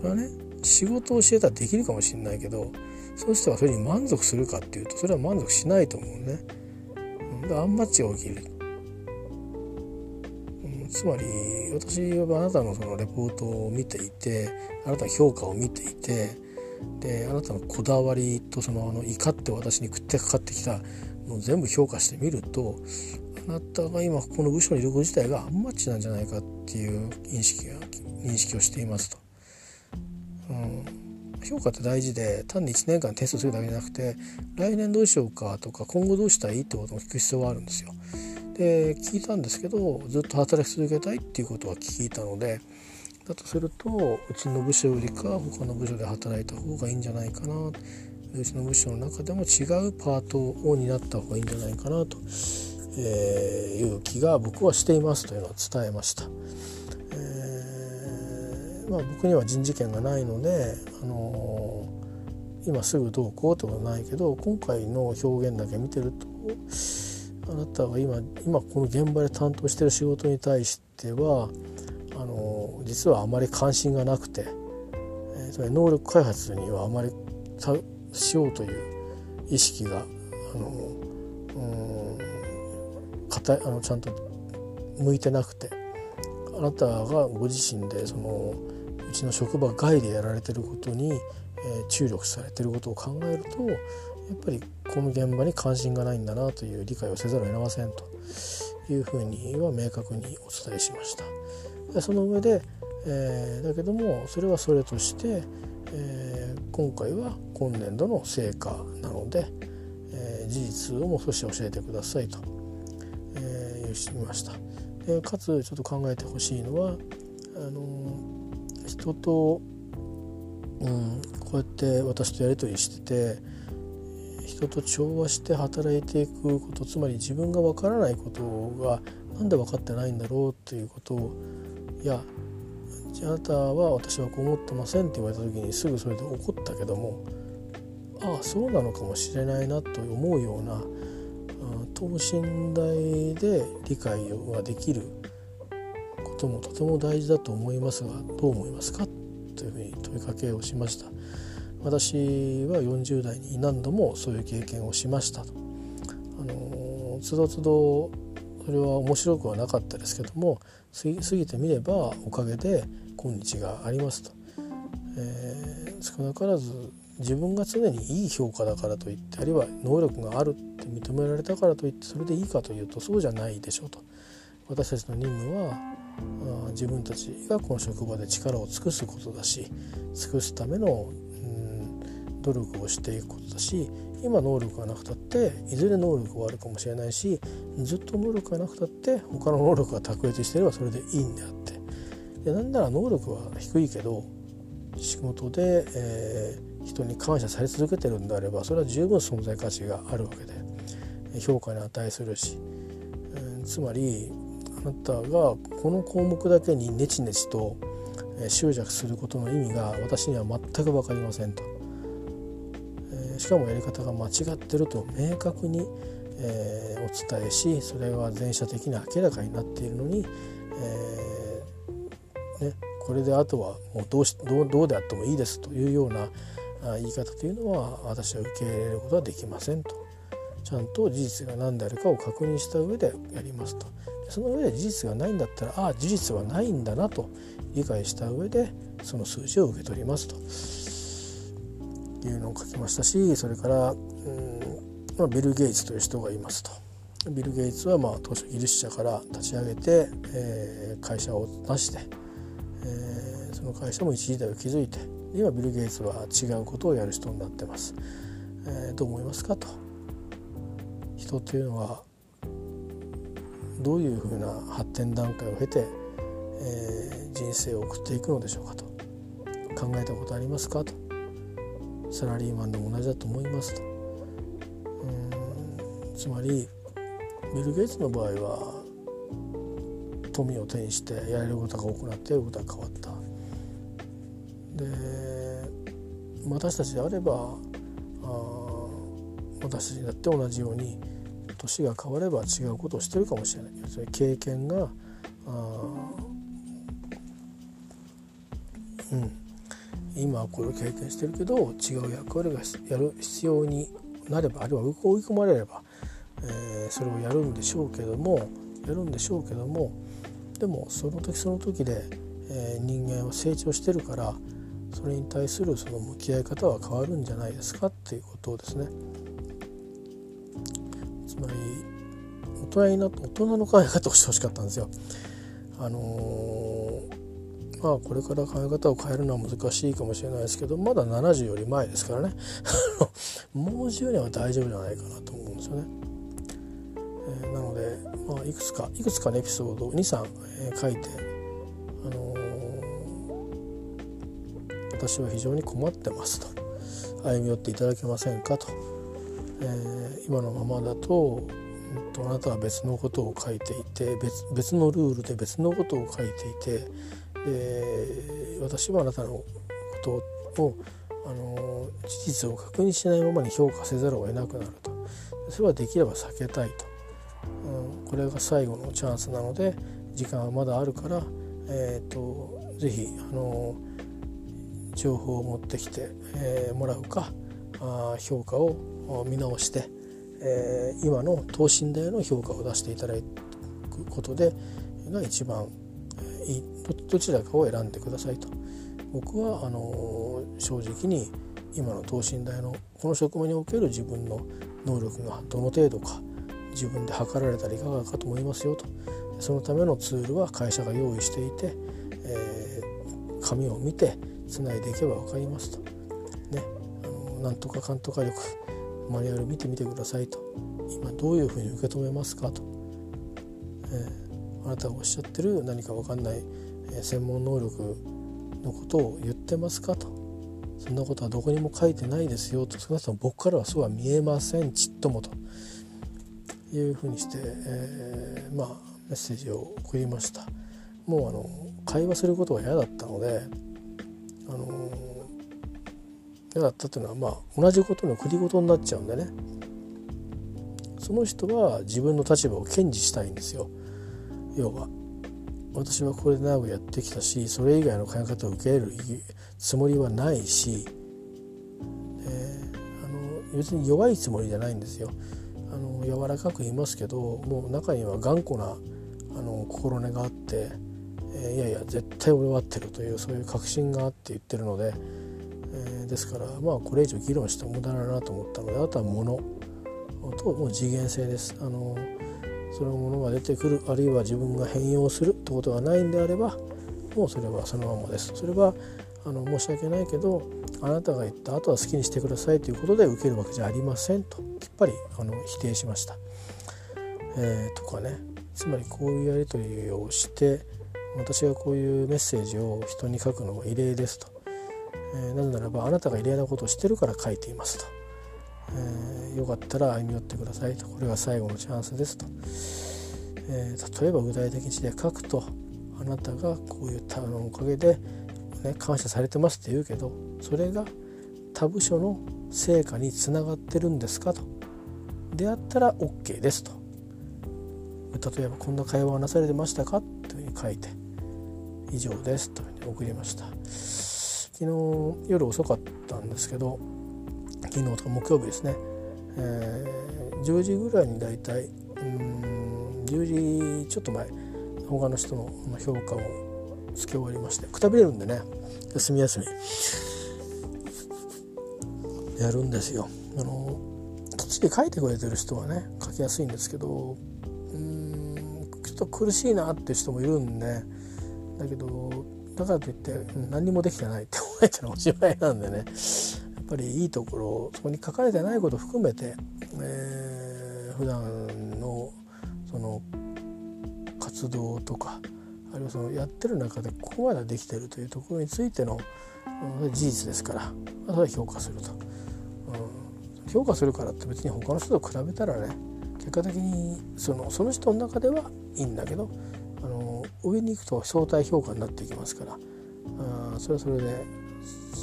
れはね仕事を教えたらできるかもしれないけどその人はそれに満足するかっていうとそれは満足しないと思うね。アンマッチが起きる。つまり私はあなたのそのレポートを見ていてあなたの評価を見ていてであなたのこだわりとそのあの怒って私に食ってかかってきたのを全部評価してみるとなたが今この部署にいること自体がアンマッチなんじゃないかっていう認識が認識をしていますと。うん、評価って大事で単に1年間テストするだけじゃなくて来年どうしようかとか今後どうしたらいいってことも聞く必要があるんですよ。で聞いたんですけどずっと働き続けたいっていうことは聞いたのでだとするとうちの部署よりか他の部署で働いた方がいいんじゃないかなうちの部署の中でも違うパートを担った方がいいんじゃないかなとえー、いう気が僕はしていますというのを伝えました。えー、まあ、僕には人事権がないので、あのー、今すぐどうこうってことはないけど今回の表現だけ見てるとあなたが今今この現場で担当してる仕事に対してはあの実はあまり関心がなくて、えー、つまり能力開発にはあまりしようという意識があのうんあのちゃんと向いてなくて。あなたがご自身でそのうちの職場外でやられてることに、えー、注力されてることを考えるとやっぱりこの現場に関心がないんだなという理解をせざるを得ませんと。いうふうには明確にお伝えしました。でその上で、えー、だけどもそれはそれとして、えー、今回は今年度の成果なので、え、事実をもう少し教えてくださいと、えー、言いました。でかつちょっと考えてほしいのはあの人と、うん、こうやって私とやり取りしてて人と調和して働いていくことつまり自分が分からないことが何で分かってないんだろうっていうことをいやあなたは私はこう思ってませんって言われた時にすぐそれで怒ったけどもああそうなのかもしれないなと思うような等身大で理解ができることもとても大事だと思いますがどう思いますか？というふうに問いかけをしました。私は40代に何度もそういう経験をしましたと。あのつどつどそれは面白くはなかったですけども過ぎてみればおかげで今日がありますと、えー、少なからず自分が常にいい評価だからといってあるいは能力があるって認められたからといってそれでいいかというとそうじゃないでしょうと。私たちの任務は自分たちがこの職場で力を尽くすことだし尽くすための、うん、努力をしていくことだし今能力がなくたっていずれ能力があるかもしれないしずっと能力がなくたって他の能力が卓越していればそれでいいんであって。でなんなら能力は低いけど仕事で、えー、人に感謝され続けてるんであればそれは十分存在価値があるわけで。評価に値するし、えー、つまりあなたがこの項目だけにネチネチと執着することの意味が私には全く分かりませんと、えー、しかもやり方が間違ってると明確に、えー、お伝えしそれは全社的に明らかになっているのに、えーね、これであとはもうどうしどうどうであってもいいですというような言い方というのは私は受け入れることはできませんと。ちゃんと事実が何であるかを確認した上でやりますとその上で事実がないんだったらああ事実はないんだなと理解した上でその数字を受け取りますというのを書きましたしそれからうん、まあ、ビル・ゲイツという人がいますと。ビル・ゲイツはまあ当初技術者から立ち上げて、えー、会社を出してえー、その会社も一時代を築いて今ビル・ゲイツは違うことをやる人になってます。えー、どう思いますかと人というのはどういうふうな発展段階を経て、えー、人生を送っていくのでしょうかと。考えたことありますかと。サラリーマンでも同じだと思いますと。うんつまりビル・ゲイツの場合は富を手にしてやれることが多くなってやることが変わった。で私たちであればあ私たちだって同じように年が変われば違うことをしてるかもしれない。それ経験がうん。今はこれを経験してるけど違う役割がやる必要になればあるいは追い込まれれば、えー、それをやるんでしょうけどもやるんでしょうけどもでもその時その時で、えー、人間は成長してるからそれに対するその向き合い方は変わるんじゃないですかっていうことをですね。人になって大人の考え方をしてほしかったんですよ。あのー、まあこれから考え方を変えるのは難しいかもしれないですけどまだ70より前ですからね もう10年は大丈夫じゃないかなと思うんですよね。えー、なのでまあ、いくつかいくつかのエピソード23、えー、書いて、あのー、私は非常に困ってますと歩み寄っていただけませんかと、え、今のままだと,、と、あなたは別のことを書いていて別別のルールで別のことを書いていてで私はあなたのことを、あの事実を確認しないままに評価せざるを得なくなるとそれはできれば避けたいと。うん、これが最後のチャンスなので時間はまだあるから、えーと、是非あの情報を持ってきて、えー、もらうかあ評価を見直して、えー、今の等身大の評価を出していただくことでが一番いいどちらかを選んでくださいと。僕はあの正直に今の等身大のこの職務における自分の能力がどの程度か自分で測られたらいかがかと思いますよと。そのためのツールは会社が用意していて、えー、紙を見てつないでいけば分かりますと。ね、あのなんとかかんとかマニュアル見てみてくださいと。今どういうふうに受け止めますかと、えー、あなたがおっしゃってる何か分かんない、え、専門能力のことを言ってますかと。そんなことはどこにも書いてないですよと。少なくとも僕からはそうは見えませんちっともと。いうふうにして、えー、まあメッセージを送りました。もうあの会話することが嫌だったのであの嫌だったっていうのはまあ同じことの繰り事になっちゃうんでね。その人は自分の立場を堅持したいんですよ。要は私はこれで長くやってきたしそれ以外の考え方を受けるつもりはないし、えー、あの別に弱いつもりじゃないんですよ。あの柔らかく言いますけどもう中には頑固なあの心根があって、えー、いやいや絶対俺は合ってるというそういう確信があって言ってるので、えー、ですからまあこれ以上議論しても無駄だなと思ったのであとは物ともう次元性です。あのそのものが出てくるあるいは自分が変容するってことがないんであればもうそれはそのままです。それはあの申し訳ないけどあなたが言った後は好きにしてくださいということで受けるわけじゃありませんときっぱりあの否定しました。えー、とかねつまりこういうやり取りをして私がこういうメッセージを人に書くのは異例ですと、えー、なぜならばあなたが異例なことをしてるから書いていますと、えー、よかったら歩み寄ってくださいと。これが最後のチャンスですと、えー、例えば具体的にで書くとあなたがこういったのおかげでね、感謝されてますって言うけどそれが他部署の成果につながってるんですかと。であったら OK ですと。例えばこんな会話をなされてましたか？というふうに書いて以上ですというふうに送りました。昨日夜遅かったんですけど昨日とか木曜日ですね、えー、10時ぐらいにだいたいうん10時ちょっと前他の人の評価をつけ終わりましてくたびれるんでね休み休みやるんですよ。あのきっちり書いてくれてる人はね書きやすいんですけどうんちょっと苦しいなって人もいるんでだけどだからといって何にもできてないってえてのおしまいなんでね。やっぱりいいところそこに書かれてないこと含めて、えー、普段のその活動とかあるいはそのやってる中でここまでできてるというところについての、事実ですからそれは評価すると、うん、評価するからって別に他の人と比べたらね結果的にそのその人の中ではいいんだけどあの上に行くと相対評価になっていきますからあそれはそれで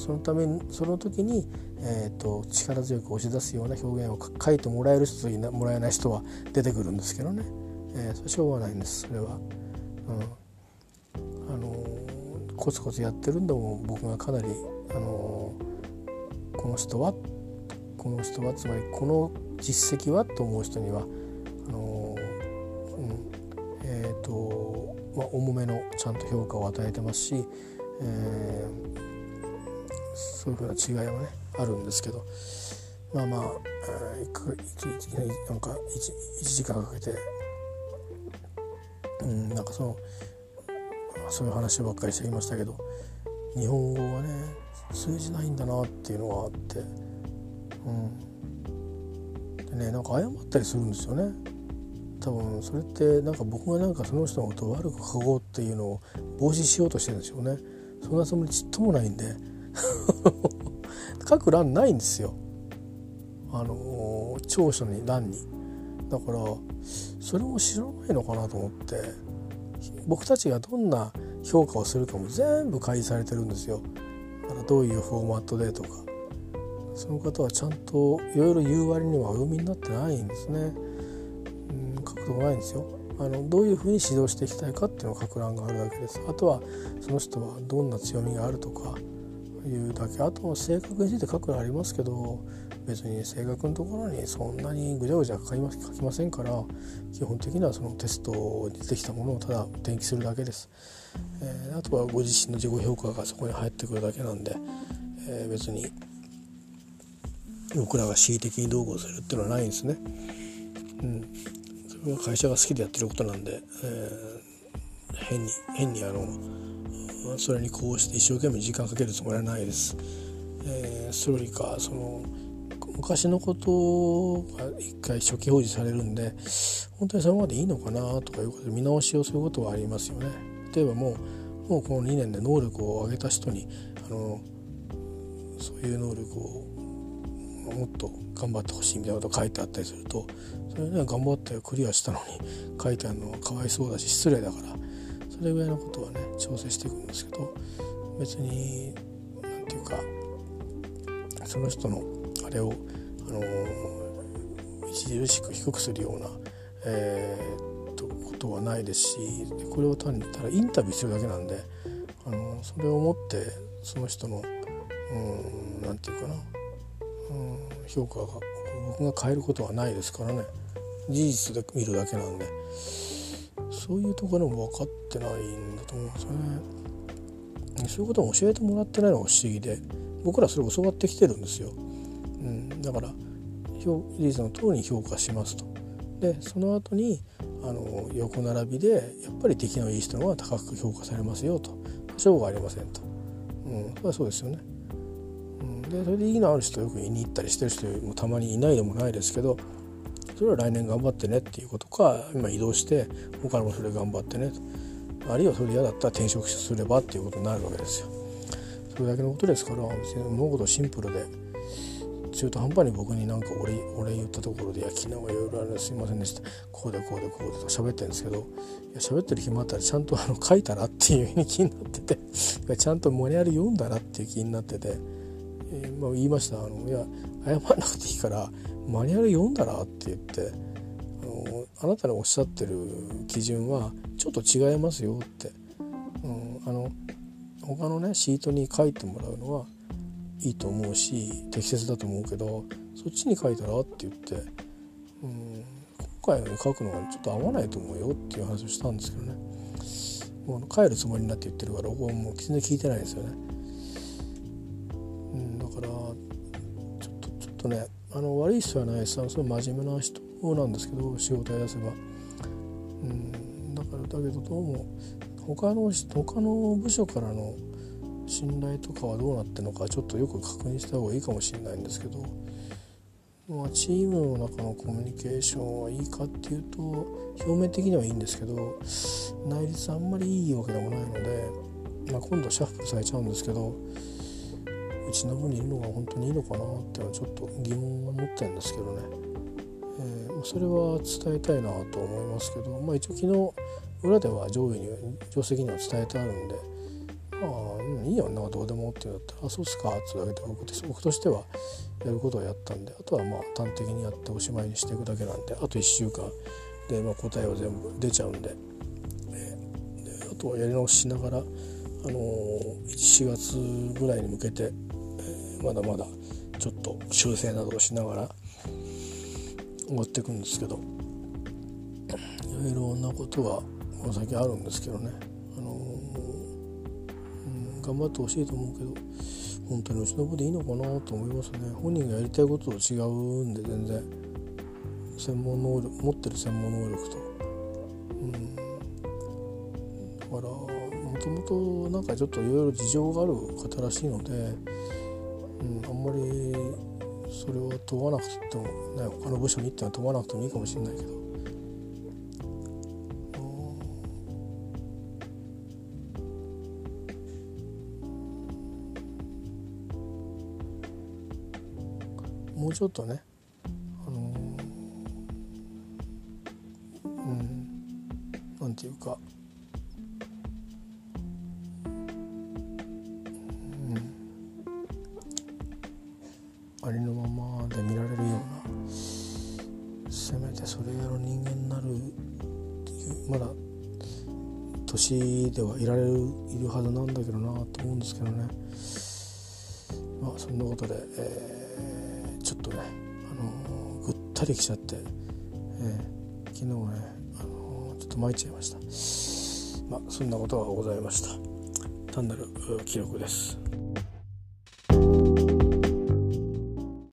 そのためその時に、えーと、力強く押し出すような表現を書いてもらえる人ともらえない人は出てくるんですけどね、えー、しょうがないんですそれは。うん。あのコツコツやってるんでも僕がかなりあのこの人はこの人はつまりこの実績はと思う人にはあの、うん。えーとまあ、重めのちゃんと評価を与えてますし、えー、そういうふうな違いはねあるんですけどまあまあなんか 1, 1時間かけて、うん、なんかそのそういう話ばっかりしてきましたけど日本語はね通じないんだなっていうのがあってうん。でねなんか謝ったりするんですよね。多分それってなんか僕がなんかその人のことを悪く書こうっていうのを防止しようとしてるんでしょうね。そんなつもりちっともないんで 書く欄ないんですよあの長所に欄にだからそれも知らないのかなと思って僕たちがどんな評価をするかも全部開示されてるんですよ。だからどういうフォーマットでとかその方はちゃんといろいろ言う割にはお読みになってないんですね。うん、書くとこないんですよ。あのどういうふうに指導していきたいかっていうのを書く欄があるだけですあとはその人はどんな強みがあるとかいうだけ。あとは性格について書くのありますけど別に性格のところにそんなにぐちゃぐちゃ書きま書きませんから基本的にはそのテストに出てきたものをただ転記するだけです、えー、あとはご自身の自己評価がそこに入ってくるだけなんで、えー、別に僕らが恣意的にどうこうするっていうのはないんですね。うん、それは会社が好きでやってることなんで、えー、変に変にあのそれにこうして一生懸命時間かけるつもりはないです。えー、それよりかその昔のことが一回初期表示されるんで本当にそのままでいいのかなとかいうことで見直しをすることはありますよね。例えばもうもうこの2年で能力を上げた人にあのそういう能力をもっと頑張ってほしいみたいなこと書いてあったりするとそれね頑張ってクリアしたのに書いてあるのはかわいそうだし失礼だからそれぐらいのことはね調整していくんですけど別に何て言うかその人のあれを、あの著しく低くするような、えー、とことはないですしこれを単にただインタビューするだけなんで、あのそれをもってその人の何て言うかなうん評価が僕が変えることはないですからね。事実で見るだけなんで。そういうところも分かってないんだと思うんですよね。そういうことを教えてもらってないのが不思議で僕らそれを教わってきてるんですよ、うん、だから事実の通りに評価しますと。でその後にあの横並びでやっぱり出来のいい人の方が高く評価されますよと。賞がありませんと、うん、それはそうですよね。うん。でそれでいいのある人よく言いに行ったりしてる人もたまにいないでもないですけどそれは来年頑張ってねっていうことか今移動して他のもそれ頑張ってねとあるいはそれ嫌だったら転職すればっていうことになるわけですよ。それだけのことですから物事シンプルで中途半端に僕になんか俺俺言ったところで「いや昨日はいろいろあるすいませんでしたこうでこうでこうで」と喋ってるんですけどいや喋ってる暇あったらちゃんとあの書いたらっていう気になっててちゃんとマニュアル読んだらっていう気になってて。えー、まあ、言いましたあのいや謝らなくていいからマニュアル読んだらって言ってあのあなたのおっしゃってる基準はちょっと違いますよって、うん、あの他のねシートに書いてもらうのはいいと思うし適切だと思うけどそっちに書いたらって言って、うん、今回のに書くのはちょっと合わないと思うよっていう話をしたんですけどねもう帰るつもりになって言ってるから僕はもう全然聞いてないですよね。うん、だからちょっとちょっとねあの悪い人はないですすごい真面目な人なんですけど仕事やらせば。うんだからだけどどうも他の他の部署からの信頼とかはどうなってるのかちょっとよく確認した方がいいかもしれないんですけど、まあ、チームの中のコミュニケーションはいいかっていうと表面的にはいいんですけど内率あんまりいいわけでもないので、まあ、今度シャッフルされちゃうんですけどちの部にいるのが本当にいいのかなっていうのはちょっと疑問を持ってるんですけどね、えー、それは伝えたいなと思いますけど、まあ、一応昨日裏では上位に定石には伝えてあるんでまあ、いいよなどうでもって言うんだったら「あそうっすか」って言うだけで僕僕としてはやることはやったんであとはまあ端的にやっておしまいにしていくだけなんであと1週間で、まあ、答えは全部出ちゃうんで,、えー、であとはやり直ししながら、あのー、4月ぐらいに向けてまだまだちょっと修正などをしながら終わっていくんですけどいろいろなことはこの先あるんですけどね、あのうん、頑張ってほしいと思うけど本当にうちの子でいいのかなと思いますね。本人がやりたいことと違うんで全然。専門能力持ってる専門能力と、うん、だからもともとなんかちょっといろいろ事情がある方らしいので、あんまりそれを問わなくても、ね、他の部署に行っては問わなくてもいいかもしれないけど。もうちょっとね、ではいられるいるはずなんだけどなと思うんですけどね。まあそんなことで、えー、ちょっとね、あのー、ぐったりきちゃって、えー、昨日はね、あのー、ちょっと参っちゃいました。まあそんなことがございました。単なる記録です。